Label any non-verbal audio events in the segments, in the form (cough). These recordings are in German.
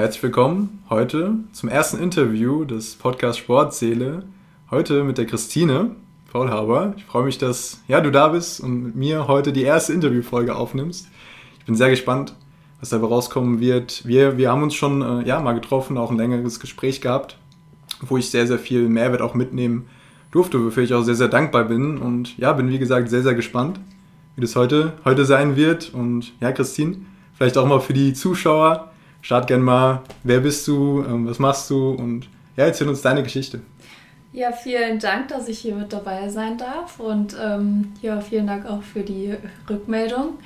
Herzlich willkommen heute zum ersten Interview des Podcast Sportseele. Heute mit der Christine Faulhaber. Ich freue mich, dass ja, du da bist und mit mir heute die erste Interviewfolge aufnimmst. Ich bin sehr gespannt, was dabei rauskommen wird. Wir, wir haben uns schon äh, ja, mal getroffen, auch ein längeres Gespräch gehabt, wo ich sehr, sehr viel Mehrwert auch mitnehmen durfte, wofür ich auch sehr, sehr dankbar bin. Und ja, bin wie gesagt sehr, sehr gespannt, wie das heute, heute sein wird. Und ja, Christine, vielleicht auch mal für die Zuschauer Start gerne mal, wer bist du, ähm, was machst du und ja, erzähl uns deine Geschichte. Ja, vielen Dank, dass ich hier mit dabei sein darf und ähm, ja, vielen Dank auch für die Rückmeldung.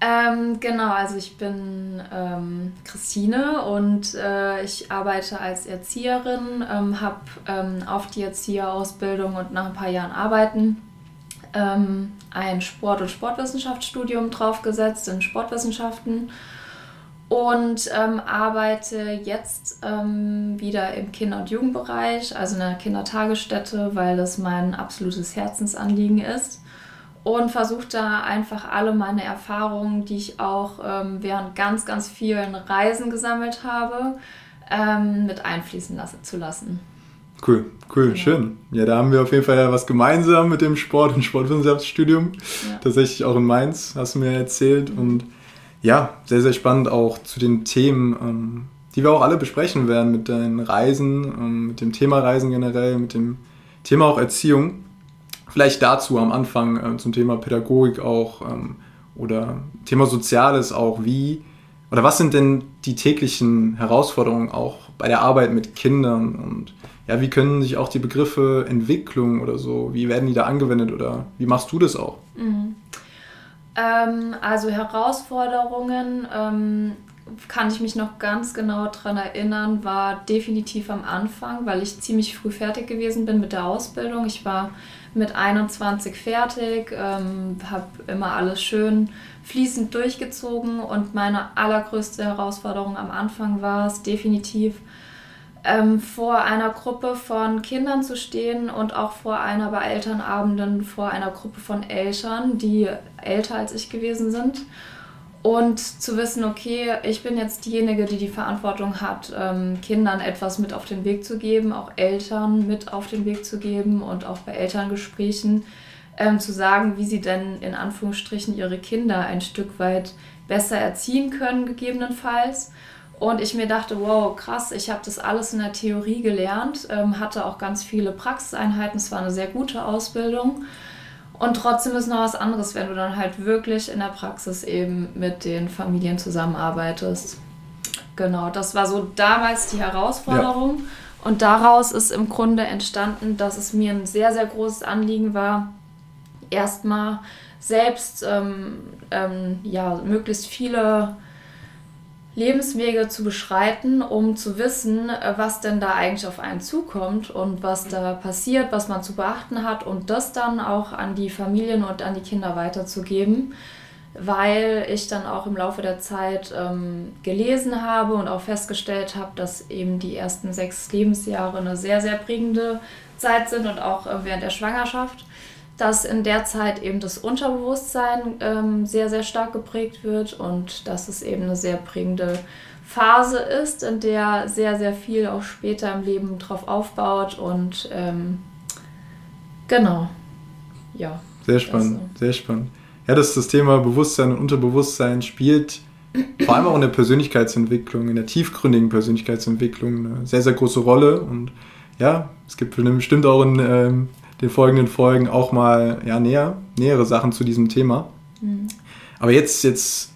Ähm, genau, also ich bin ähm, Christine und äh, ich arbeite als Erzieherin, ähm, habe ähm, auf die Erzieherausbildung und nach ein paar Jahren Arbeiten ähm, ein Sport- und Sportwissenschaftsstudium draufgesetzt in Sportwissenschaften und ähm, arbeite jetzt ähm, wieder im Kinder- und Jugendbereich, also in einer Kindertagesstätte, weil das mein absolutes Herzensanliegen ist. Und versuche da einfach alle meine Erfahrungen, die ich auch ähm, während ganz, ganz vielen Reisen gesammelt habe, ähm, mit einfließen lassen, zu lassen. Cool, cool, genau. schön. Ja, da haben wir auf jeden Fall ja was gemeinsam mit dem Sport- und Sportwissenschaftsstudium. Ja. Tatsächlich auch in Mainz, hast du mir erzählt. Und ja, sehr, sehr spannend auch zu den Themen, ähm, die wir auch alle besprechen werden mit deinen Reisen, ähm, mit dem Thema Reisen generell, mit dem Thema auch Erziehung. Vielleicht dazu am Anfang äh, zum Thema Pädagogik auch ähm, oder Thema Soziales auch. Wie oder was sind denn die täglichen Herausforderungen auch bei der Arbeit mit Kindern und ja, wie können sich auch die Begriffe Entwicklung oder so, wie werden die da angewendet oder wie machst du das auch? Mhm. Ähm, also Herausforderungen, ähm, kann ich mich noch ganz genau daran erinnern, war definitiv am Anfang, weil ich ziemlich früh fertig gewesen bin mit der Ausbildung. Ich war mit 21 fertig, ähm, habe immer alles schön fließend durchgezogen und meine allergrößte Herausforderung am Anfang war es definitiv, ähm, vor einer Gruppe von Kindern zu stehen und auch vor einer bei Elternabenden vor einer Gruppe von Eltern, die älter als ich gewesen sind. Und zu wissen, okay, ich bin jetzt diejenige, die die Verantwortung hat, ähm, Kindern etwas mit auf den Weg zu geben, auch Eltern mit auf den Weg zu geben und auch bei Elterngesprächen ähm, zu sagen, wie sie denn in Anführungsstrichen ihre Kinder ein Stück weit besser erziehen können, gegebenenfalls. Und ich mir dachte, wow, krass, ich habe das alles in der Theorie gelernt, ähm, hatte auch ganz viele Praxiseinheiten, es war eine sehr gute Ausbildung. Und trotzdem ist noch was anderes, wenn du dann halt wirklich in der Praxis eben mit den Familien zusammenarbeitest. Genau, das war so damals die Herausforderung. Ja. Und daraus ist im Grunde entstanden, dass es mir ein sehr, sehr großes Anliegen war, erstmal selbst ähm, ähm, ja, möglichst viele Lebenswege zu beschreiten, um zu wissen, äh, was denn da eigentlich auf einen zukommt und was da passiert, was man zu beachten hat und das dann auch an die Familien und an die Kinder weiterzugeben, weil ich dann auch im Laufe der Zeit ähm, gelesen habe und auch festgestellt habe, dass eben die ersten sechs Lebensjahre eine sehr, sehr prägende Zeit sind und auch äh, während der Schwangerschaft dass in der Zeit eben das Unterbewusstsein ähm, sehr, sehr stark geprägt wird und dass es eben eine sehr prägende Phase ist, in der sehr, sehr viel auch später im Leben drauf aufbaut und ähm, genau, ja. Sehr spannend, also. sehr spannend. Ja, dass das Thema Bewusstsein und Unterbewusstsein spielt vor allem auch in der Persönlichkeitsentwicklung, in der tiefgründigen Persönlichkeitsentwicklung eine sehr, sehr große Rolle und ja, es gibt bestimmt auch in ähm, den folgenden Folgen auch mal ja, näher, nähere Sachen zu diesem Thema. Mhm. Aber jetzt, jetzt,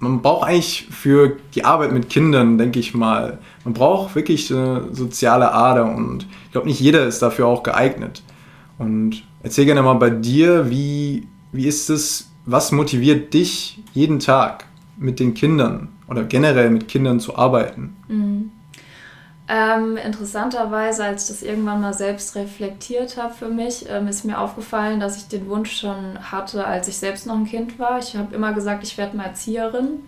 man braucht eigentlich für die Arbeit mit Kindern, denke ich mal, man braucht wirklich eine soziale Ader und ich glaube, nicht jeder ist dafür auch geeignet. Und erzähl gerne mal bei dir, wie, wie ist es, was motiviert dich jeden Tag mit den Kindern oder generell mit Kindern zu arbeiten? Mhm. Ähm, interessanterweise, als ich das irgendwann mal selbst reflektiert habe für mich, ähm, ist mir aufgefallen, dass ich den Wunsch schon hatte, als ich selbst noch ein Kind war. Ich habe immer gesagt, ich werde mal Erzieherin.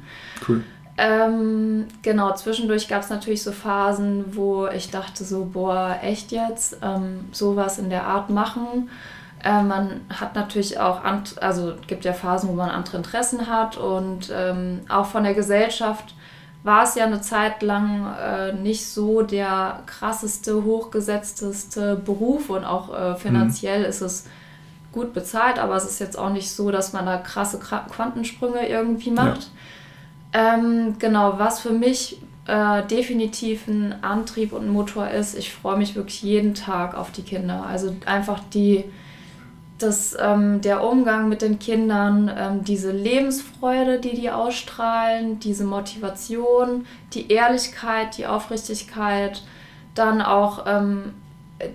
Cool. Ähm, genau, zwischendurch gab es natürlich so Phasen, wo ich dachte so, boah, echt jetzt, ähm, sowas in der Art machen. Äh, man hat natürlich auch, also gibt ja Phasen, wo man andere Interessen hat und ähm, auch von der Gesellschaft war es ja eine Zeit lang äh, nicht so der krasseste, hochgesetzteste Beruf und auch äh, finanziell mhm. ist es gut bezahlt, aber es ist jetzt auch nicht so, dass man da krasse Quantensprünge irgendwie macht. Ja. Ähm, genau, was für mich äh, definitiv ein Antrieb und ein Motor ist, ich freue mich wirklich jeden Tag auf die Kinder. Also einfach die dass ähm, der Umgang mit den Kindern, ähm, diese Lebensfreude, die die ausstrahlen, diese Motivation, die Ehrlichkeit, die Aufrichtigkeit, dann auch ähm,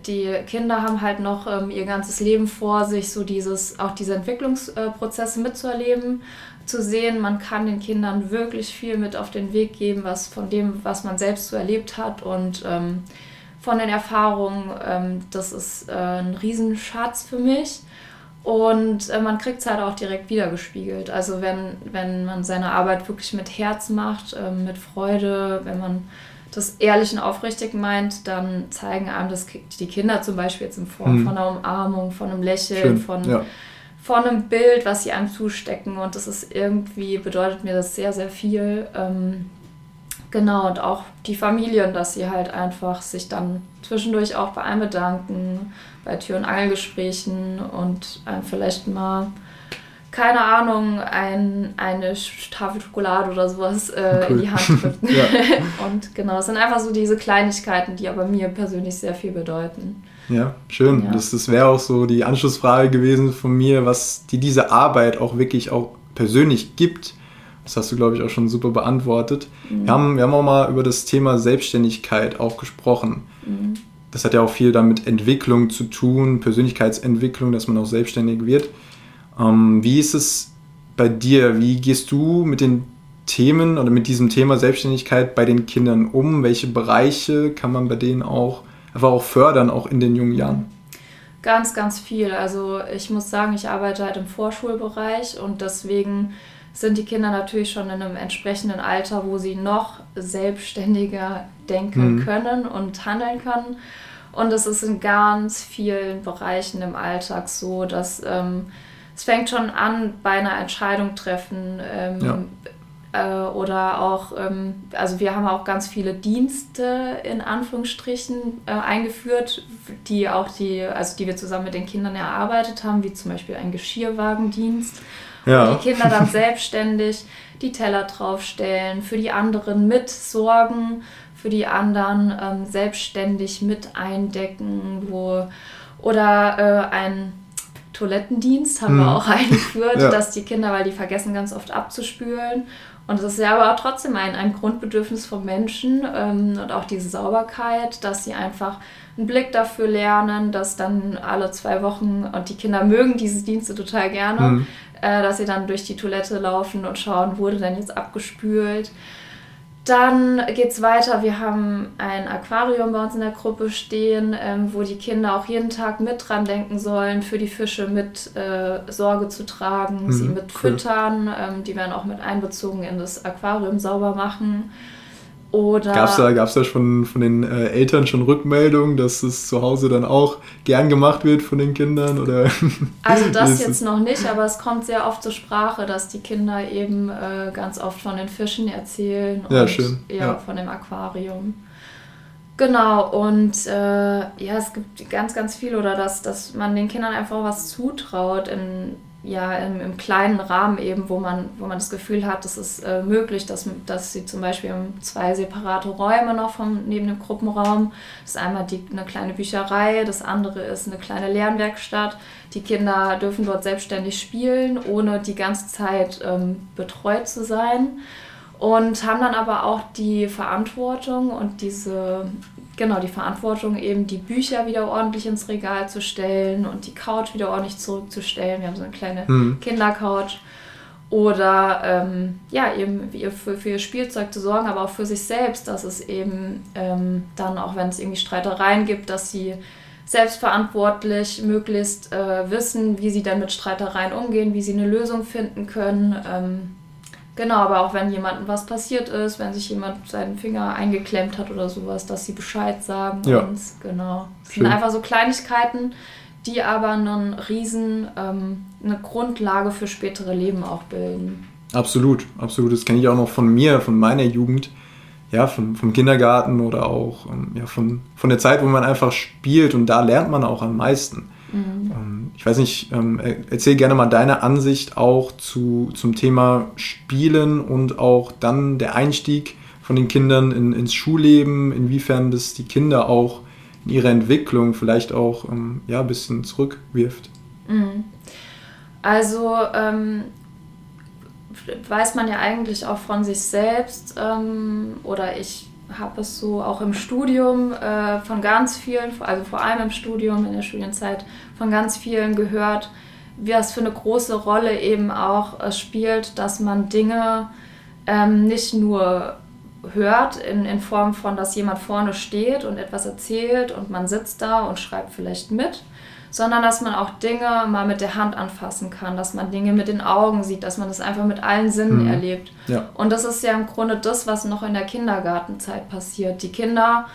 die Kinder haben halt noch ähm, ihr ganzes Leben vor sich, so dieses, auch diese Entwicklungsprozesse mitzuerleben, zu sehen, man kann den Kindern wirklich viel mit auf den Weg geben, was von dem, was man selbst so erlebt hat und ähm, von den Erfahrungen, ähm, das ist äh, ein Riesenschatz für mich. Und äh, man kriegt es halt auch direkt wiedergespiegelt. Also wenn, wenn man seine Arbeit wirklich mit Herz macht, äh, mit Freude, wenn man das ehrlich und aufrichtig meint, dann zeigen einem das die Kinder zum Beispiel jetzt in Form mhm. von einer Umarmung, von einem Lächeln, Schön, von, ja. von einem Bild, was sie einem zustecken. Und das ist irgendwie, bedeutet mir das sehr, sehr viel. Ähm, genau, und auch die Familien, dass sie halt einfach sich dann zwischendurch auch bei einem bedanken bei Tür- und Angelgesprächen und äh, vielleicht mal, keine Ahnung, ein, eine Tafel Schokolade oder sowas äh, cool. in die Hand drücken. (laughs) (laughs) und genau, es sind einfach so diese Kleinigkeiten, die aber mir persönlich sehr viel bedeuten. Ja, schön. Ja. Das, das wäre auch so die Anschlussfrage gewesen von mir, was die diese Arbeit auch wirklich auch persönlich gibt. Das hast du, glaube ich, auch schon super beantwortet. Mhm. Wir, haben, wir haben auch mal über das Thema Selbstständigkeit auch gesprochen. Mhm das hat ja auch viel damit Entwicklung zu tun, Persönlichkeitsentwicklung, dass man auch selbstständig wird. Ähm, wie ist es bei dir? Wie gehst du mit den Themen oder mit diesem Thema Selbstständigkeit bei den Kindern um? Welche Bereiche kann man bei denen auch einfach auch fördern, auch in den jungen Jahren? Ganz, ganz viel. Also ich muss sagen, ich arbeite halt im Vorschulbereich und deswegen sind die Kinder natürlich schon in einem entsprechenden Alter, wo sie noch selbstständiger denken mhm. können und handeln können. Und es ist in ganz vielen Bereichen im Alltag so, dass ähm, es fängt schon an bei einer Entscheidung treffen. Ähm, ja äh, oder auch, ähm, also wir haben auch ganz viele Dienste in Anführungsstrichen äh, eingeführt, die auch die, also die wir zusammen mit den Kindern erarbeitet haben, wie zum Beispiel ein Geschirrwagendienst. Ja. Wo die Kinder dann selbstständig die Teller draufstellen, für die anderen mitsorgen für die anderen ähm, selbstständig mit eindecken, wo oder äh, ein Toilettendienst haben mhm. wir auch (laughs) eingeführt, ja. dass die Kinder, weil die vergessen ganz oft abzuspülen. Und das ist ja aber auch trotzdem ein, ein Grundbedürfnis von Menschen ähm, und auch diese Sauberkeit, dass sie einfach einen Blick dafür lernen, dass dann alle zwei Wochen, und die Kinder mögen diese Dienste total gerne, mhm. Äh, dass sie dann durch die Toilette laufen und schauen, wurde denn jetzt abgespült. Dann geht es weiter. Wir haben ein Aquarium bei uns in der Gruppe stehen, ähm, wo die Kinder auch jeden Tag mit dran denken sollen, für die Fische mit äh, Sorge zu tragen, mhm, sie mit cool. füttern. Ähm, die werden auch mit einbezogen in das Aquarium sauber machen. Oder Gab es da, gab's da schon von den äh, Eltern schon Rückmeldungen, dass es zu Hause dann auch gern gemacht wird von den Kindern? Oder (laughs) also das jetzt noch nicht, aber es kommt sehr oft zur Sprache, dass die Kinder eben äh, ganz oft von den Fischen erzählen und ja, schön. Ja, ja. von dem Aquarium. Genau, und äh, ja, es gibt ganz, ganz viel, oder dass, dass man den Kindern einfach was zutraut in ja, im, im, kleinen Rahmen eben, wo man, wo man das Gefühl hat, es ist äh, möglich, dass, dass sie zum Beispiel zwei separate Räume noch vom, neben dem Gruppenraum. Das ist einmal die, eine kleine Bücherei, das andere ist eine kleine Lernwerkstatt. Die Kinder dürfen dort selbstständig spielen, ohne die ganze Zeit ähm, betreut zu sein. Und haben dann aber auch die Verantwortung und diese genau die Verantwortung, eben die Bücher wieder ordentlich ins Regal zu stellen und die Couch wieder ordentlich zurückzustellen. Wir haben so eine kleine mhm. Kindercouch. Oder ähm, ja, eben für, für ihr Spielzeug zu sorgen, aber auch für sich selbst, dass es eben ähm, dann, auch wenn es irgendwie Streitereien gibt, dass sie selbstverantwortlich möglichst äh, wissen, wie sie dann mit Streitereien umgehen, wie sie eine Lösung finden können. Ähm, Genau, aber auch wenn jemandem was passiert ist, wenn sich jemand seinen Finger eingeklemmt hat oder sowas, dass sie Bescheid sagen ja. uns. Genau. Das sind einfach so Kleinigkeiten, die aber einen riesen, ähm, eine Grundlage für spätere Leben auch bilden. Absolut, absolut. Das kenne ich auch noch von mir, von meiner Jugend, ja, vom, vom Kindergarten oder auch ähm, ja, von, von der Zeit, wo man einfach spielt und da lernt man auch am meisten. Mhm. Ähm, ich weiß nicht, ähm, erzähl gerne mal deine Ansicht auch zu, zum Thema Spielen und auch dann der Einstieg von den Kindern in, ins Schulleben, inwiefern das die Kinder auch in ihrer Entwicklung vielleicht auch ähm, ja, ein bisschen zurückwirft. Mhm. Also ähm, weiß man ja eigentlich auch von sich selbst ähm, oder ich habe es so auch im Studium äh, von ganz vielen, also vor allem im Studium, in der Studienzeit, von ganz vielen gehört, wie es für eine große Rolle eben auch äh, spielt, dass man Dinge ähm, nicht nur hört in, in Form von, dass jemand vorne steht und etwas erzählt und man sitzt da und schreibt vielleicht mit, sondern dass man auch Dinge mal mit der Hand anfassen kann, dass man Dinge mit den Augen sieht, dass man das einfach mit allen Sinnen mhm. erlebt. Ja. Und das ist ja im Grunde das, was noch in der Kindergartenzeit passiert. Die Kinder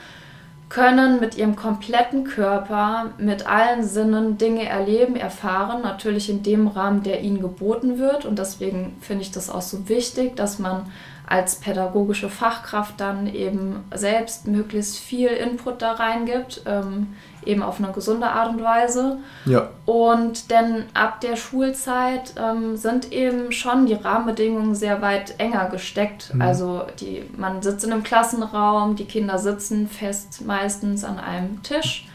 können mit ihrem kompletten Körper, mit allen Sinnen Dinge erleben, erfahren, natürlich in dem Rahmen, der ihnen geboten wird. Und deswegen finde ich das auch so wichtig, dass man als pädagogische Fachkraft dann eben selbst möglichst viel Input da reingibt, ähm, eben auf eine gesunde Art und Weise. Ja. Und denn ab der Schulzeit ähm, sind eben schon die Rahmenbedingungen sehr weit enger gesteckt. Mhm. Also die, man sitzt in einem Klassenraum, die Kinder sitzen fest meistens an einem Tisch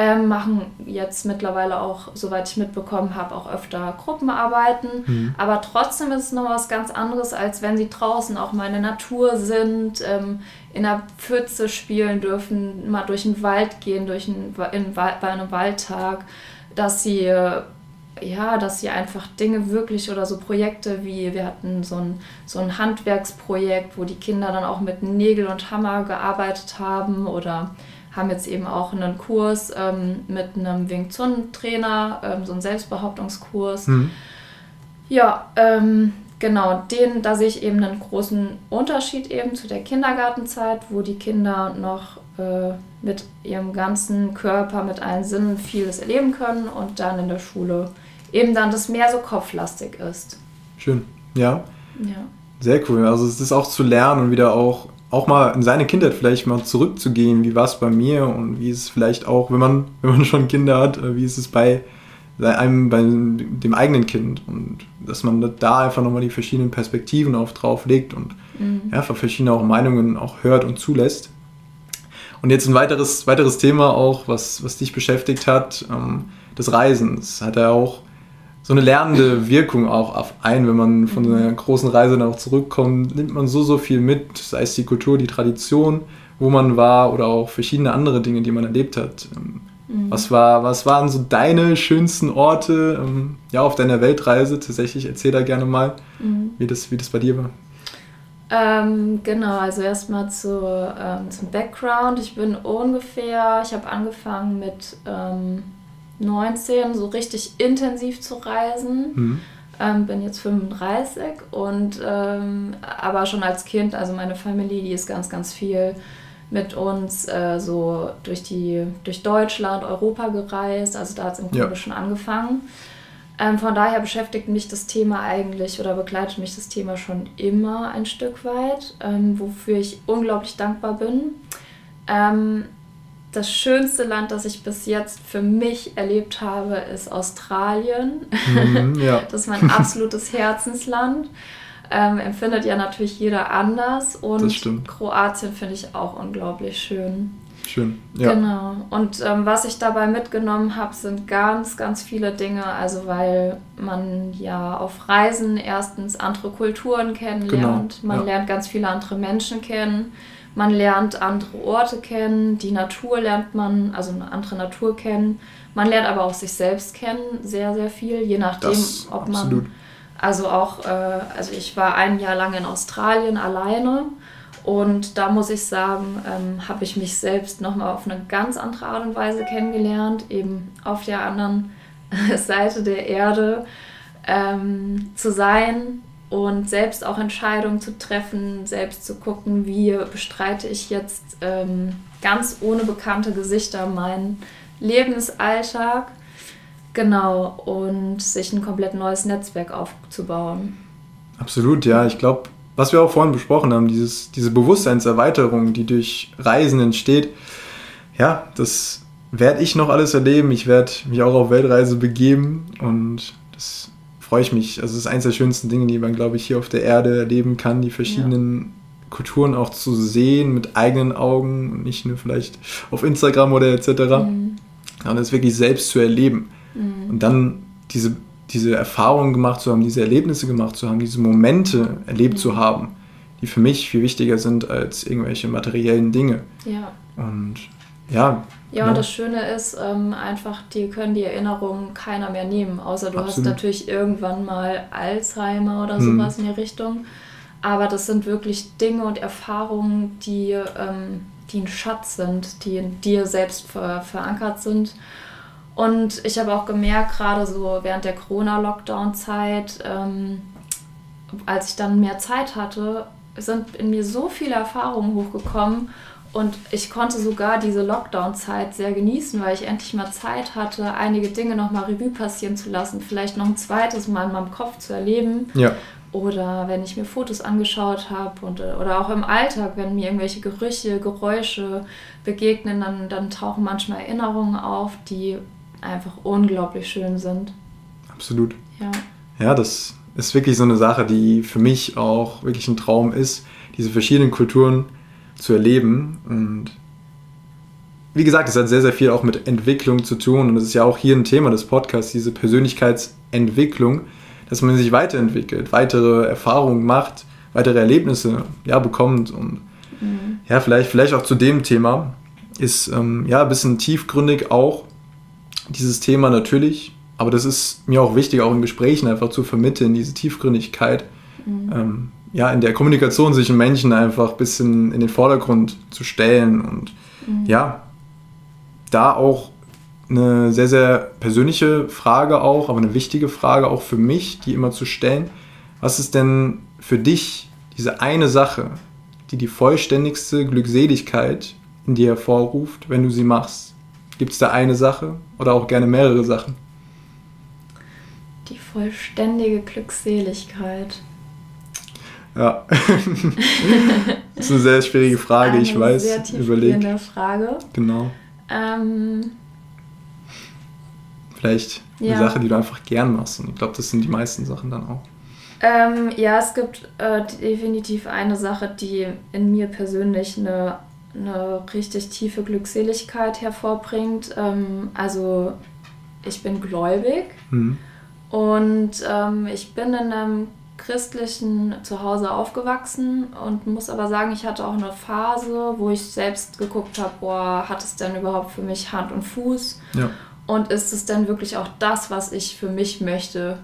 ähm, machen jetzt mittlerweile auch, soweit ich mitbekommen habe, auch öfter Gruppenarbeiten. Mhm. Aber trotzdem ist es noch was ganz anderes, als wenn sie draußen auch mal in der Natur sind, ähm, in der Pfütze spielen dürfen, mal durch den Wald gehen, durch einen, in, bei einem Waldtag, dass sie ja, dass sie einfach Dinge wirklich oder so Projekte wie wir hatten so ein, so ein Handwerksprojekt, wo die Kinder dann auch mit Nägel und Hammer gearbeitet haben oder haben jetzt eben auch einen Kurs ähm, mit einem Wing Chun Trainer, ähm, so einen Selbstbehauptungskurs. Mhm. Ja, ähm, genau, den, da sehe ich eben einen großen Unterschied eben zu der Kindergartenzeit, wo die Kinder noch äh, mit ihrem ganzen Körper, mit allen Sinnen vieles erleben können und dann in der Schule eben dann das mehr so kopflastig ist. Schön, ja. Ja. Sehr cool. Also es ist auch zu lernen und wieder auch auch mal in seine Kindheit vielleicht mal zurückzugehen, wie war es bei mir und wie ist es vielleicht auch, wenn man, wenn man schon Kinder hat, äh, wie ist es bei einem, bei dem eigenen Kind und dass man da einfach nochmal die verschiedenen Perspektiven auf drauf legt und mhm. ja, verschiedene auch Meinungen auch hört und zulässt. Und jetzt ein weiteres, weiteres Thema auch, was, was dich beschäftigt hat, ähm, das Reisen. Das hat er auch so eine lernende Wirkung auch auf ein, wenn man von so einer großen Reise dann auch zurückkommt, nimmt man so, so viel mit, sei es die Kultur, die Tradition, wo man war oder auch verschiedene andere Dinge, die man erlebt hat. Ähm, mhm. Was, war, was waren so deine schönsten Orte ähm, ja, auf deiner Weltreise? Tatsächlich, erzähl da gerne mal, mhm. wie, das, wie das bei dir war. Ähm, genau, also erstmal zu, ähm, zum Background. Ich bin ungefähr, ich habe angefangen mit ähm, 19 so richtig intensiv zu reisen. Mhm. Ähm, bin jetzt 35 und ähm, aber schon als Kind, also meine Familie, die ist ganz, ganz viel mit uns äh, so durch die durch Deutschland, Europa gereist. Also da hat es im Grunde ja. schon angefangen. Ähm, von daher beschäftigt mich das Thema eigentlich oder begleitet mich das Thema schon immer ein Stück weit, ähm, wofür ich unglaublich dankbar bin. Ähm, das schönste Land, das ich bis jetzt für mich erlebt habe, ist Australien. Mhm, ja. (laughs) Das ist mein (laughs) absolutes Herzensland. Ähm, empfindet ja natürlich jeder anders. Und Kroatien finde ich auch unglaublich schön. Schön, ja. Genau. Und ähm, was ich dabei mitgenommen habe, sind ganz, ganz viele Dinge. Also, weil man ja auf Reisen erstens andere Kulturen kennenlernt, genau, man ja. lernt ganz viele andere Menschen kennen man lernt andere Orte kennen, die Natur lernt man, also eine andere Natur kennen. Man lernt aber auch sich selbst kennen, sehr, sehr viel, je nachdem, das, ob absolut. Also auch, äh, also ich war ein Jahr lang in Australien alleine und da muss ich sagen, ähm, habe ich mich selbst nochmal auf eine ganz andere Art und Weise kennengelernt, eben auf der anderen (laughs) Seite der Erde ähm, zu sein, und selbst auch Entscheidungen zu treffen, selbst zu gucken, wie bestreite ich jetzt ähm, ganz ohne bekannte Gesichter meinen Lebensalltag. Genau, und sich ein komplett neues Netzwerk aufzubauen. Absolut, ja. Ich glaube, was wir auch vorhin besprochen haben, dieses, diese Bewusstseinserweiterung, die durch Reisen entsteht, ja, das werde ich noch alles erleben. Ich werde mich auch auf Weltreise begeben und das freue ich mich. Also es ist eines der schönsten Dinge, die man, glaube ich, hier auf der Erde erleben kann, die verschiedenen ja. Kulturen auch zu sehen mit eigenen Augen und nicht nur vielleicht auf Instagram oder etc. Mhm. Sondern es wirklich selbst zu erleben. Mhm. Und dann diese, diese Erfahrungen gemacht zu haben, diese Erlebnisse gemacht zu haben, diese Momente erlebt mhm. zu haben, die für mich viel wichtiger sind als irgendwelche materiellen Dinge. Ja. Und ja. Ja, und das Schöne ist ähm, einfach, die können die Erinnerungen keiner mehr nehmen, außer du Absolut. hast natürlich irgendwann mal Alzheimer oder hm. sowas hm. in die Richtung. Aber das sind wirklich Dinge und Erfahrungen, die, ähm, die ein Schatz sind, die in dir selbst ver verankert sind. Und ich habe auch gemerkt, gerade so während der Corona-Lockdown-Zeit, ähm, als ich dann mehr Zeit hatte, sind in mir so viele Erfahrungen hochgekommen und ich konnte sogar diese Lockdown-Zeit sehr genießen, weil ich endlich mal Zeit hatte, einige Dinge nochmal Revue passieren zu lassen, vielleicht noch ein zweites Mal in meinem Kopf zu erleben. Ja. Oder wenn ich mir Fotos angeschaut habe und oder auch im Alltag, wenn mir irgendwelche Gerüche, Geräusche begegnen, dann, dann tauchen manchmal Erinnerungen auf, die einfach unglaublich schön sind. Absolut. Ja. Ja, das ist wirklich so eine Sache, die für mich auch wirklich ein Traum ist, diese verschiedenen Kulturen zu erleben. Und wie gesagt, es hat sehr, sehr viel auch mit Entwicklung zu tun. Und das ist ja auch hier ein Thema des Podcasts, diese Persönlichkeitsentwicklung, dass man sich weiterentwickelt, weitere Erfahrungen macht, weitere Erlebnisse ja, bekommt. Und mhm. ja, vielleicht, vielleicht auch zu dem Thema ist ähm, ja ein bisschen tiefgründig auch dieses Thema natürlich. Aber das ist mir auch wichtig, auch in Gesprächen einfach zu vermitteln, diese Tiefgründigkeit. Mhm. Ähm, ja, in der Kommunikation zwischen Menschen einfach ein bisschen in den Vordergrund zu stellen und mhm. ja, da auch eine sehr, sehr persönliche Frage auch, aber eine wichtige Frage auch für mich, die immer zu stellen. Was ist denn für dich diese eine Sache, die die vollständigste Glückseligkeit in dir hervorruft, wenn du sie machst? Gibt es da eine Sache oder auch gerne mehrere Sachen? Die vollständige Glückseligkeit. Ja. (laughs) das ist eine sehr schwierige Frage, eine ich weiß. Sehr tiefgehende Frage. Genau. Ähm, Vielleicht eine ja. Sache, die du einfach gern machst. Und ich glaube, das sind die meisten Sachen dann auch. Ähm, ja, es gibt äh, definitiv eine Sache, die in mir persönlich eine, eine richtig tiefe Glückseligkeit hervorbringt. Ähm, also ich bin gläubig mhm. und ähm, ich bin in einem christlichen Zuhause aufgewachsen und muss aber sagen, ich hatte auch eine Phase, wo ich selbst geguckt habe, boah, hat es denn überhaupt für mich Hand und Fuß? Ja. Und ist es denn wirklich auch das, was ich für mich möchte?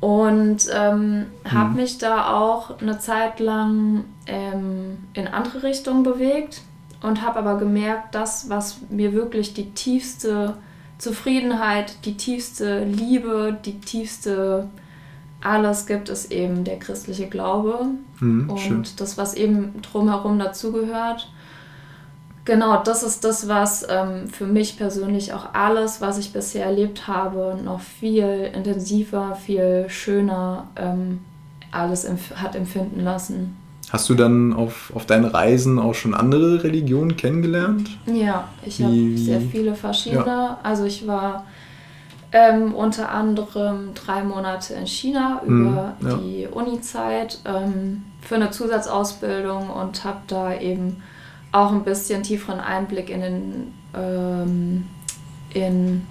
Und ähm, mhm. habe mich da auch eine Zeit lang ähm, in andere Richtungen bewegt und habe aber gemerkt, das, was mir wirklich die tiefste Zufriedenheit, die tiefste Liebe, die tiefste alles gibt, ist eben der christliche Glaube mhm, und schön. das, was eben drumherum dazugehört. Genau, das ist das, was ähm, für mich persönlich auch alles, was ich bisher erlebt habe, noch viel intensiver, viel schöner ähm, alles empf hat empfinden lassen. Hast du dann auf, auf deinen Reisen auch schon andere Religionen kennengelernt? Ja, ich habe sehr viele verschiedene. Ja. Also ich war ähm, unter anderem drei Monate in China mhm, über ja. die Uni-Zeit ähm, für eine Zusatzausbildung und habe da eben auch ein bisschen tieferen Einblick in den ähm, in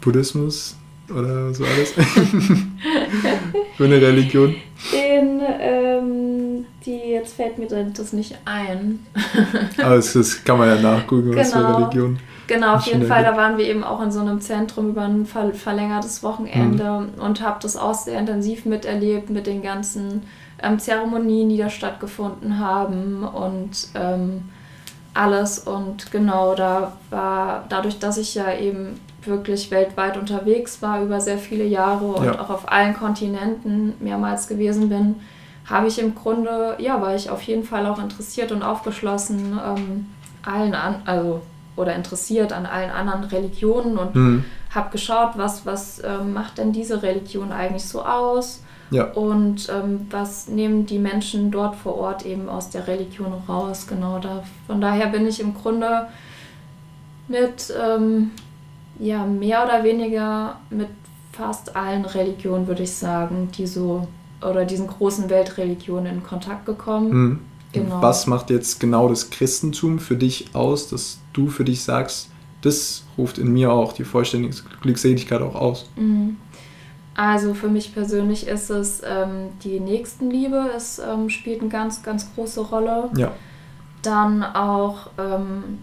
Buddhismus oder so alles. (laughs) für eine Religion. In ähm, die, jetzt fällt mir das nicht ein. (laughs) Aber das, kann man ja nachgucken, genau. was für genau. Religion. Genau, auf jeden Fall. Da waren wir eben auch in so einem Zentrum über ein verlängertes Wochenende mhm. und habe das auch sehr intensiv miterlebt mit den ganzen ähm, Zeremonien, die da stattgefunden haben und ähm, alles. Und genau, da war dadurch, dass ich ja eben wirklich weltweit unterwegs war über sehr viele Jahre und ja. auch auf allen Kontinenten mehrmals gewesen bin, habe ich im Grunde, ja, war ich auf jeden Fall auch interessiert und aufgeschlossen, ähm, allen an, also oder interessiert an allen anderen Religionen und mhm. habe geschaut, was, was äh, macht denn diese Religion eigentlich so aus Ja. Und ähm, was nehmen die Menschen dort vor Ort eben aus der Religion raus? Genau da. Von daher bin ich im Grunde mit ähm, ja, mehr oder weniger mit fast allen Religionen, würde ich sagen, die so oder diesen großen Weltreligionen in Kontakt gekommen. Mhm. Genau. Was macht jetzt genau das Christentum für dich aus, dass du für dich sagst, das ruft in mir auch die vollständige Glückseligkeit auch aus? Mhm. Also für mich persönlich ist es ähm, die Nächstenliebe, es ähm, spielt eine ganz, ganz große Rolle. Ja. Dann auch ähm,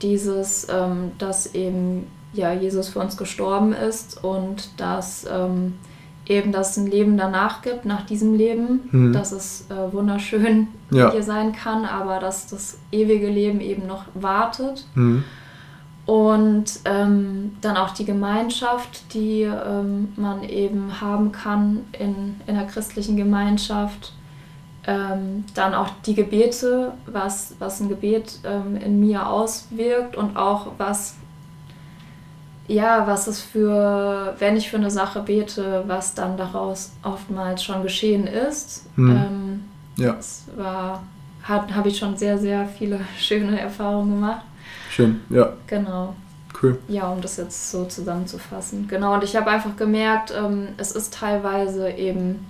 dieses, ähm, dass eben ja, Jesus für uns gestorben ist und dass ähm, eben das ein Leben danach gibt, nach diesem Leben, mhm. dass es äh, wunderschön ja. hier sein kann, aber dass das ewige Leben eben noch wartet. Mhm. Und ähm, dann auch die Gemeinschaft, die ähm, man eben haben kann in, in der christlichen Gemeinschaft. Ähm, dann auch die Gebete, was, was ein Gebet ähm, in mir auswirkt und auch was ja, was es für, wenn ich für eine Sache bete, was dann daraus oftmals schon geschehen ist. Hm. Ähm, ja. Das war, habe ich schon sehr, sehr viele (laughs) schöne Erfahrungen gemacht. Schön, ja. Genau. Cool. Ja, um das jetzt so zusammenzufassen. Genau, und ich habe einfach gemerkt, ähm, es ist teilweise eben,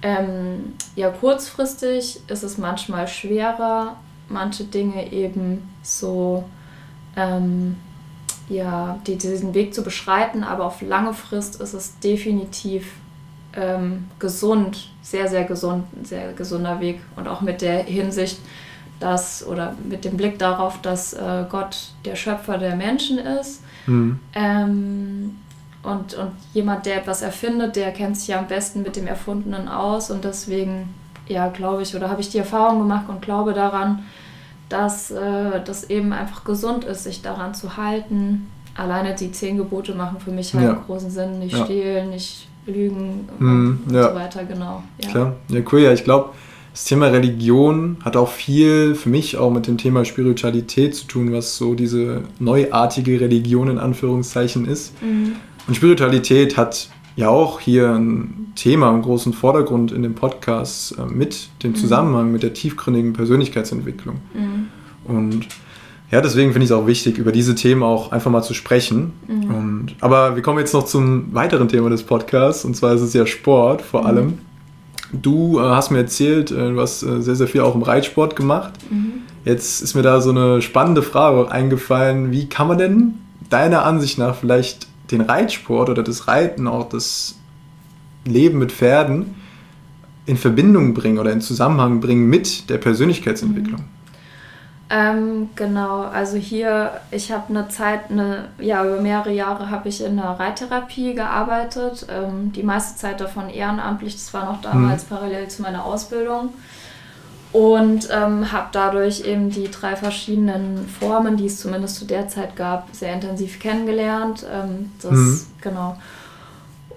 ähm, ja, kurzfristig ist es manchmal schwerer, manche Dinge eben so, ähm, ja, die, diesen Weg zu beschreiten, aber auf lange Frist ist es definitiv ähm, gesund, sehr, sehr gesund, ein sehr gesunder Weg. Und auch mit der Hinsicht, dass, oder mit dem Blick darauf, dass äh, Gott der Schöpfer der Menschen ist. Mhm. Ähm, und, und jemand, der etwas erfindet, der kennt sich ja am besten mit dem Erfundenen aus. Und deswegen, ja, glaube ich, oder habe ich die Erfahrung gemacht und glaube daran, dass äh, das eben einfach gesund ist, sich daran zu halten. Alleine die zehn Gebote machen für mich halt ja. großen Sinn. Nicht ja. stehlen, nicht lügen mm, und, ja. so weiter, genau. Klar, ja cool, ja, ich glaube, das Thema Religion hat auch viel für mich auch mit dem Thema Spiritualität zu tun, was so diese neuartige Religion in Anführungszeichen ist. Mhm. Und Spiritualität hat ja auch hier ein Thema im großen Vordergrund in dem Podcast äh, mit dem mhm. Zusammenhang mit der tiefgründigen Persönlichkeitsentwicklung. Mhm. Und ja, deswegen finde ich es auch wichtig, über diese Themen auch einfach mal zu sprechen. Mhm. Und, aber wir kommen jetzt noch zum weiteren Thema des Podcasts, und zwar ist es ja Sport vor Mhm. allem. Du äh, hast mir erzählt, äh, du hast äh, sehr, sehr viel auch im Reitsport gemacht. Mhm. Jetzt ist mir da so eine spannende Frage eingefallen. Wie kann man denn deiner Ansicht nach vielleicht den Reitsport oder das Reiten, auch das Leben mit Pferden in Verbindung bringen oder in Zusammenhang bringen mit der Persönlichkeitsentwicklung? Ähm, genau, also hier, ich habe eine Zeit, eine, ja, über mehrere Jahre habe ich in der Reittherapie gearbeitet. Ähm, die meiste Zeit davon ehrenamtlich, das war noch damals parallel zu meiner Ausbildung. Und ähm, habe dadurch eben die drei verschiedenen Formen, die es zumindest zu der Zeit gab, sehr intensiv kennengelernt. Ähm, das, Mhm. genau.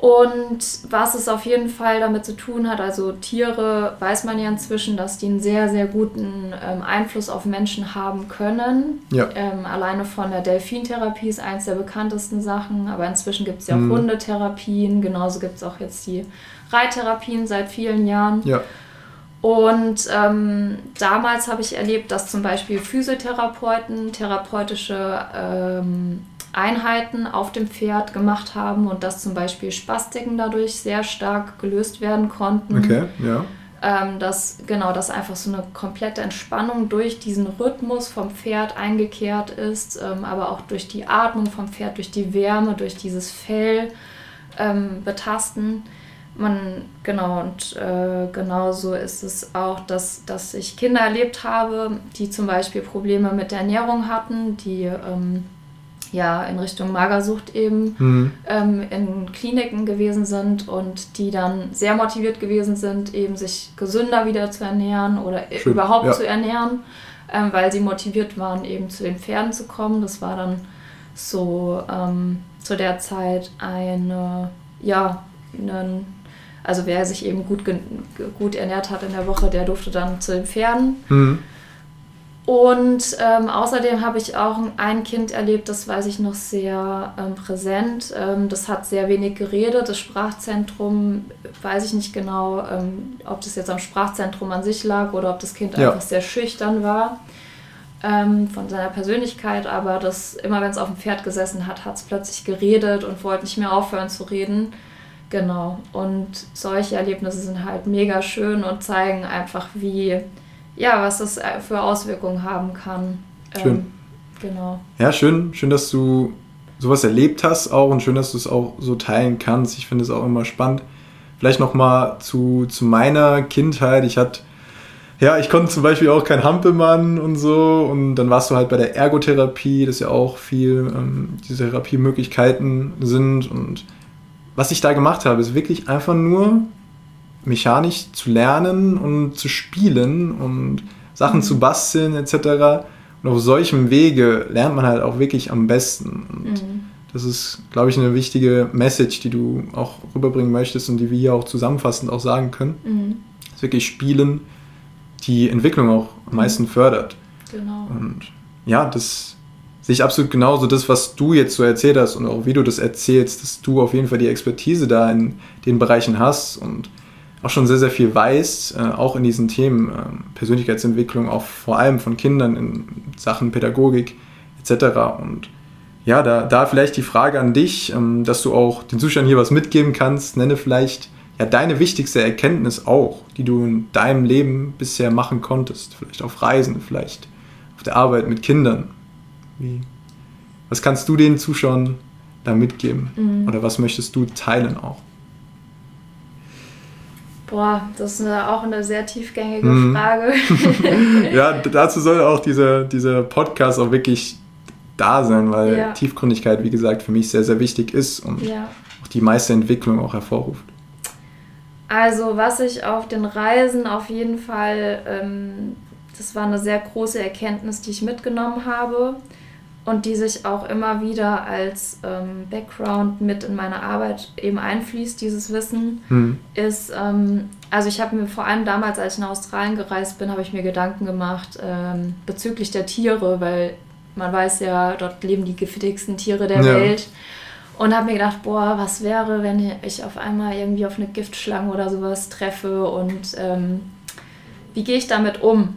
Und was es auf jeden Fall damit zu tun hat, also Tiere weiß man ja inzwischen, dass die einen sehr, sehr guten ähm, Einfluss auf Menschen haben können. Ja. Ähm, alleine von der Delfintherapie ist eins der bekanntesten Sachen, aber inzwischen gibt es ja auch Mhm. Hundetherapien, genauso gibt es auch jetzt die Reittherapien seit vielen Jahren. Ja. Und ähm, damals habe ich erlebt, dass zum Beispiel Physiotherapeuten therapeutische ähm, Einheiten auf dem Pferd gemacht haben und dass zum Beispiel Spastiken dadurch sehr stark gelöst werden konnten. Okay, ja. Ähm, dass genau, dass einfach so eine komplette Entspannung durch diesen Rhythmus vom Pferd eingekehrt ist, ähm, aber auch durch die Atmung vom Pferd, durch die Wärme, durch dieses Fell ähm, betasten. Man, genau, und äh, genauso ist es auch, dass, dass ich Kinder erlebt habe, die zum Beispiel Probleme mit der Ernährung hatten, die ähm, ja in Richtung Magersucht eben Mhm. ähm, in Kliniken gewesen sind und die dann sehr motiviert gewesen sind, eben sich gesünder wieder zu ernähren oder Schön, überhaupt ja. zu ernähren, ähm, weil sie motiviert waren, eben zu den Pferden zu kommen. Das war dann so ähm, zu der Zeit eine, ja, einen, also wer sich eben gut, gut ernährt hat in der Woche, der durfte dann zu den Pferden. Mhm. Und ähm, außerdem habe ich auch ein Kind erlebt, das weiß ich noch sehr ähm, präsent. Ähm, das hat sehr wenig geredet. Das Sprachzentrum, weiß ich nicht genau, ähm, ob das jetzt am Sprachzentrum an sich lag oder ob das Kind ja. einfach sehr schüchtern war ähm, von seiner Persönlichkeit. Aber das, immer wenn es auf dem Pferd gesessen hat, hat es plötzlich geredet und wollte nicht mehr aufhören zu reden. Genau. Und solche Erlebnisse sind halt mega schön und zeigen einfach, wie ja, was das äh, für Auswirkungen haben kann. Schön. Ähm, genau. Ja, schön, schön, dass du sowas erlebt hast auch und schön, dass du es auch so teilen kannst. Ich finde es auch immer spannend. Vielleicht nochmal zu, zu meiner Kindheit. Ich hatte, ja, ich konnte zum Beispiel auch kein Hampelmann und so und dann warst du halt bei der Ergotherapie, das ja auch viel ähm, diese Therapiemöglichkeiten sind und was ich da gemacht habe, ist wirklich einfach nur mechanisch zu lernen und zu spielen und Sachen mhm. zu basteln etc. Und auf solchem Wege lernt man halt auch wirklich am besten. Und mhm. das ist, glaube ich, eine wichtige Message, die du auch rüberbringen möchtest und die wir hier auch zusammenfassend auch sagen können. Mhm. Dass wirklich Spielen die Entwicklung auch am meisten fördert. Genau. Und ja, das sehe ich absolut genauso. Das, was du jetzt so erzählt hast und auch wie du das erzählst, dass du auf jeden Fall die Expertise da in den Bereichen hast und auch schon sehr, sehr viel weiß, äh, auch in diesen Themen äh, Persönlichkeitsentwicklung, auch vor allem von Kindern in Sachen Pädagogik etc. Und ja, da, da vielleicht die Frage an dich, ähm, dass du auch den Zuschauern hier was mitgeben kannst. Nenne vielleicht ja deine wichtigste Erkenntnis auch, die du in deinem Leben bisher machen konntest. Vielleicht auf Reisen, vielleicht auf der Arbeit mit Kindern. Wie, was kannst du den Zuschauern da mitgeben? Mhm. Oder was möchtest du teilen auch? Boah, das ist eine, auch eine sehr tiefgängige mhm. Frage. (laughs) ja, dazu soll auch dieser, dieser Podcast auch wirklich da sein, weil ja. Tiefgründigkeit, wie gesagt, für mich sehr, sehr wichtig ist und ja. auch die meiste Entwicklung auch hervorruft. Also, was ich auf den Reisen auf jeden Fall, ähm, das war eine sehr große Erkenntnis, die ich mitgenommen habe und die sich auch immer wieder als ähm, Background mit in meine Arbeit eben einfließt, dieses Wissen, mhm. ist, ähm, also ich habe mir vor allem damals, als ich nach Australien gereist bin, habe ich mir Gedanken gemacht ähm, bezüglich der Tiere, weil man weiß ja, dort leben die giftigsten Tiere der ja. Welt. Und habe mir gedacht, boah, was wäre, wenn ich auf einmal irgendwie auf eine Giftschlange oder sowas treffe und ähm, wie gehe ich damit um?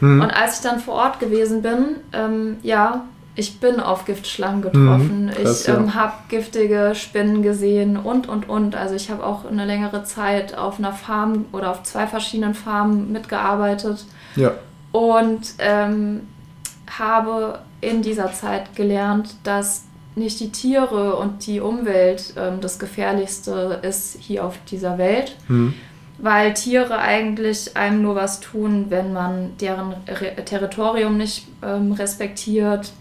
Mhm. Und als ich dann vor Ort gewesen bin, ähm, ja, ich bin auf Giftschlangen getroffen. Mhm, krass, ich ähm, ja. habe giftige Spinnen gesehen und, und, und. Also ich habe auch eine längere Zeit auf einer Farm oder auf zwei verschiedenen Farmen mitgearbeitet. Ja. Und ähm, habe in dieser Zeit gelernt, dass nicht die Tiere und die Umwelt ähm, das Gefährlichste ist hier auf dieser Welt. Mhm. Weil Tiere eigentlich einem nur was tun, wenn man deren Re Territorium nicht ähm, respektiert,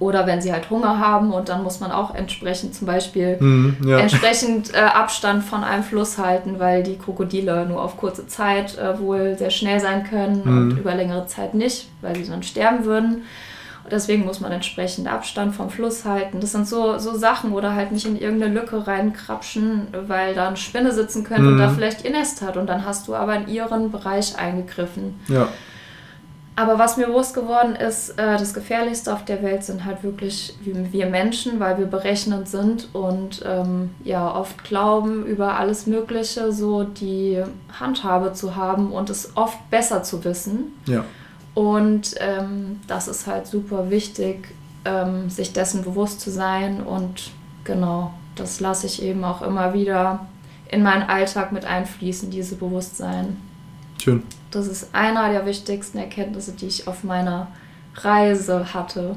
oder wenn sie halt Hunger haben und dann muss man auch entsprechend zum Beispiel mm, ja. entsprechend äh, Abstand von einem Fluss halten, weil die Krokodile nur auf kurze Zeit äh, wohl sehr schnell sein können mm. und über längere Zeit nicht, weil sie dann sterben würden. Und deswegen muss man entsprechend Abstand vom Fluss halten. Das sind so, so Sachen oder halt nicht in irgendeine Lücke reinkrapschen, weil da eine Spinne sitzen könnte mm. und da mhm. vielleicht ihr Nest hat und dann hast du aber in ihren Bereich eingegriffen. Ja. Aber was mir bewusst geworden ist, äh, das Gefährlichste auf der Welt sind halt wirklich wir Menschen, weil wir berechnend sind und ähm, ja oft glauben, über alles Mögliche so die Handhabe zu haben und es oft besser zu wissen. Ja. Und ähm, das ist halt super wichtig, ähm, sich dessen bewusst zu sein und genau, das lasse ich eben auch immer wieder in meinen Alltag mit einfließen, diese Bewusstsein. Schön. Das ist einer der wichtigsten Erkenntnisse, die ich auf meiner Reise hatte.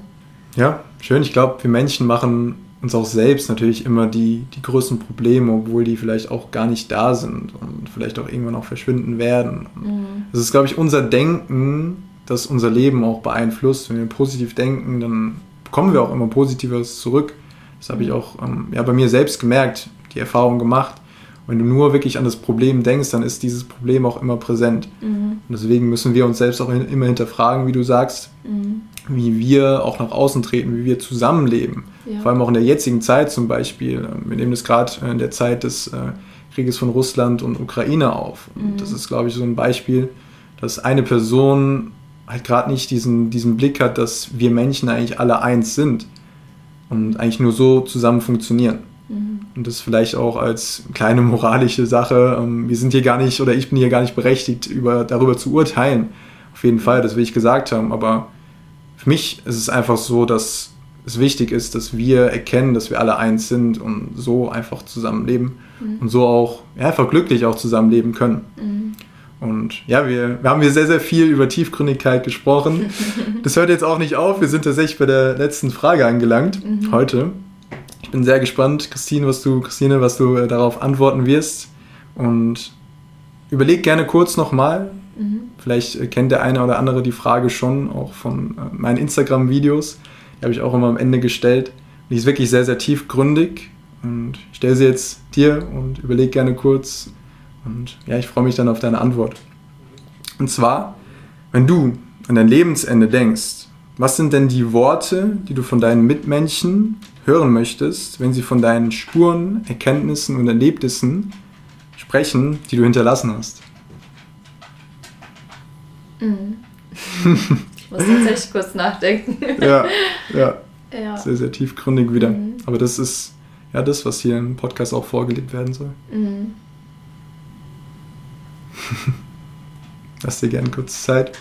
Ja, schön. Ich glaube, wir Menschen machen uns auch selbst natürlich immer die, die größten Probleme, obwohl die vielleicht auch gar nicht da sind und vielleicht auch irgendwann auch verschwinden werden. Mhm. Das ist, glaube ich, unser Denken, das unser Leben auch beeinflusst. Wenn wir positiv denken, dann bekommen wir auch immer Positives zurück. Das habe ich mhm. auch ähm, ja, bei mir selbst gemerkt, die Erfahrung gemacht wenn du nur wirklich an das Problem denkst, dann ist dieses Problem auch immer präsent. Mhm. Und deswegen müssen wir uns selbst auch immer hinterfragen, wie du sagst, mhm. wie wir auch nach außen treten, wie wir zusammenleben. Ja. Vor allem auch in der jetzigen Zeit zum Beispiel. Wir nehmen das gerade in der Zeit des äh, Krieges von Russland und Ukraine auf. Und mhm. das ist, glaube ich, so ein Beispiel, dass eine Person halt gerade nicht diesen, diesen Blick hat, dass wir Menschen eigentlich alle eins sind und eigentlich nur so zusammen funktionieren. Mhm. Und das vielleicht auch als kleine moralische Sache. Ähm, wir sind hier gar nicht, oder ich bin hier gar nicht berechtigt, über, darüber zu urteilen. Auf jeden Fall, das will ich gesagt haben. Aber für mich ist es einfach so, dass es wichtig ist, dass wir erkennen, dass wir alle eins sind und so einfach zusammenleben mhm. und so auch ja, einfach glücklich auch zusammenleben können. Mhm. Und ja, wir, wir haben hier sehr, sehr viel über Tiefgründigkeit gesprochen. (laughs) Das hört jetzt auch nicht auf. Wir sind tatsächlich bei der letzten Frage angelangt mhm. heute. Ich bin sehr gespannt, Christine, was du, Christine, was du äh, darauf antworten wirst. Und überleg gerne kurz nochmal. Mhm. Vielleicht äh, kennt der eine oder andere die Frage schon, auch von äh, meinen Instagram-Videos. Die habe ich auch immer am Ende gestellt. Und die ist wirklich sehr, sehr tiefgründig. Und ich stelle sie jetzt dir und überleg gerne kurz. Und ja, ich freue mich dann auf deine Antwort. Und zwar, wenn du an dein Lebensende denkst, was sind denn die Worte, die du von deinen Mitmenschen hören möchtest, wenn sie von deinen Spuren, Erkenntnissen und Erlebnissen sprechen, die du hinterlassen hast? Mhm. (laughs) Ich muss tatsächlich kurz nachdenken. Ja, ja. (laughs) ja. Sehr, sehr tiefgründig wieder. Mhm. Aber das ist ja das, was hier im Podcast auch vorgelegt werden soll. Mhm. (laughs) Lass dir gerne kurz Zeit.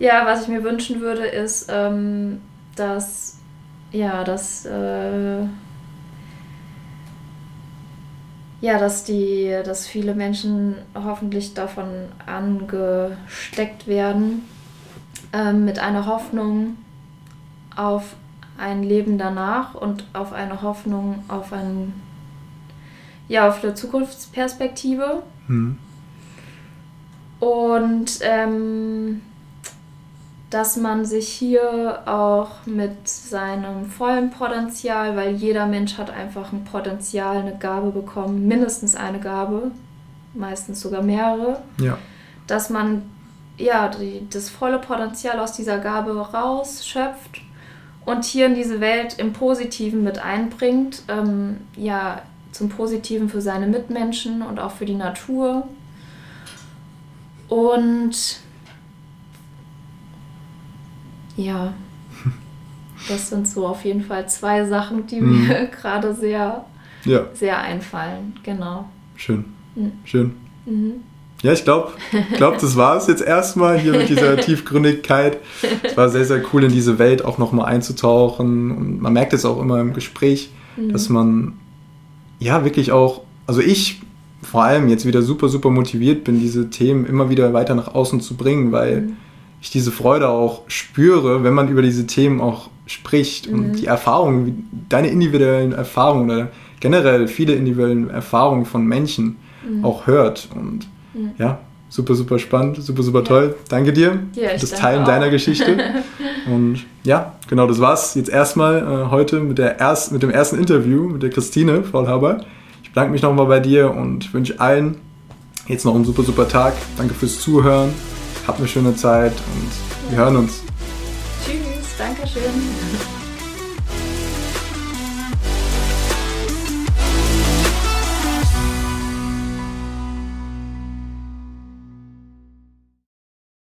Ja, was ich mir wünschen würde, ist, ähm, dass ja, dass äh, ja, dass die, dass viele Menschen hoffentlich davon angesteckt werden, ähm, mit einer Hoffnung auf ein Leben danach und auf eine Hoffnung auf ein ja, auf eine Zukunftsperspektive. Hm. Und ähm, dass man sich hier auch mit seinem vollen Potenzial, weil jeder Mensch hat einfach ein Potenzial, eine Gabe bekommen, mindestens eine Gabe, meistens sogar mehrere, ja. dass man ja die, das volle Potenzial aus dieser Gabe rausschöpft und hier in diese Welt im Positiven mit einbringt, ähm, ja zum Positiven für seine Mitmenschen und auch für die Natur und ja, das sind so auf jeden Fall zwei Sachen, die mhm. mir (laughs) gerade sehr, ja. sehr einfallen. Genau. Schön. Mhm. Schön. Mhm. Ja, ich glaube, glaub, das war es jetzt erstmal hier mit dieser (laughs) Tiefgründigkeit. Es war sehr, sehr cool, in diese Welt auch nochmal einzutauchen. Und man merkt es auch immer im Gespräch, mhm. dass man ja wirklich auch, also ich vor allem jetzt wieder super, super motiviert bin, diese Themen immer wieder weiter nach außen zu bringen, weil mhm ich diese Freude auch spüre, wenn man über diese Themen auch spricht mhm. und die Erfahrungen, deine individuellen Erfahrungen oder generell viele individuelle Erfahrungen von Menschen mhm. auch hört. Und mhm. ja, super, super spannend, super, super ja. toll. Danke dir ja, für das Teilen auch. deiner Geschichte. (laughs) und ja, genau, das war's jetzt erstmal äh, heute mit, der erst, mit dem ersten Interview mit der Christine Faulhaber. Ich bedanke mich nochmal bei dir und wünsche allen jetzt noch einen super, super Tag. Danke fürs Zuhören Habt eine schöne Zeit und wir hören uns. Tschüss, Dankeschön.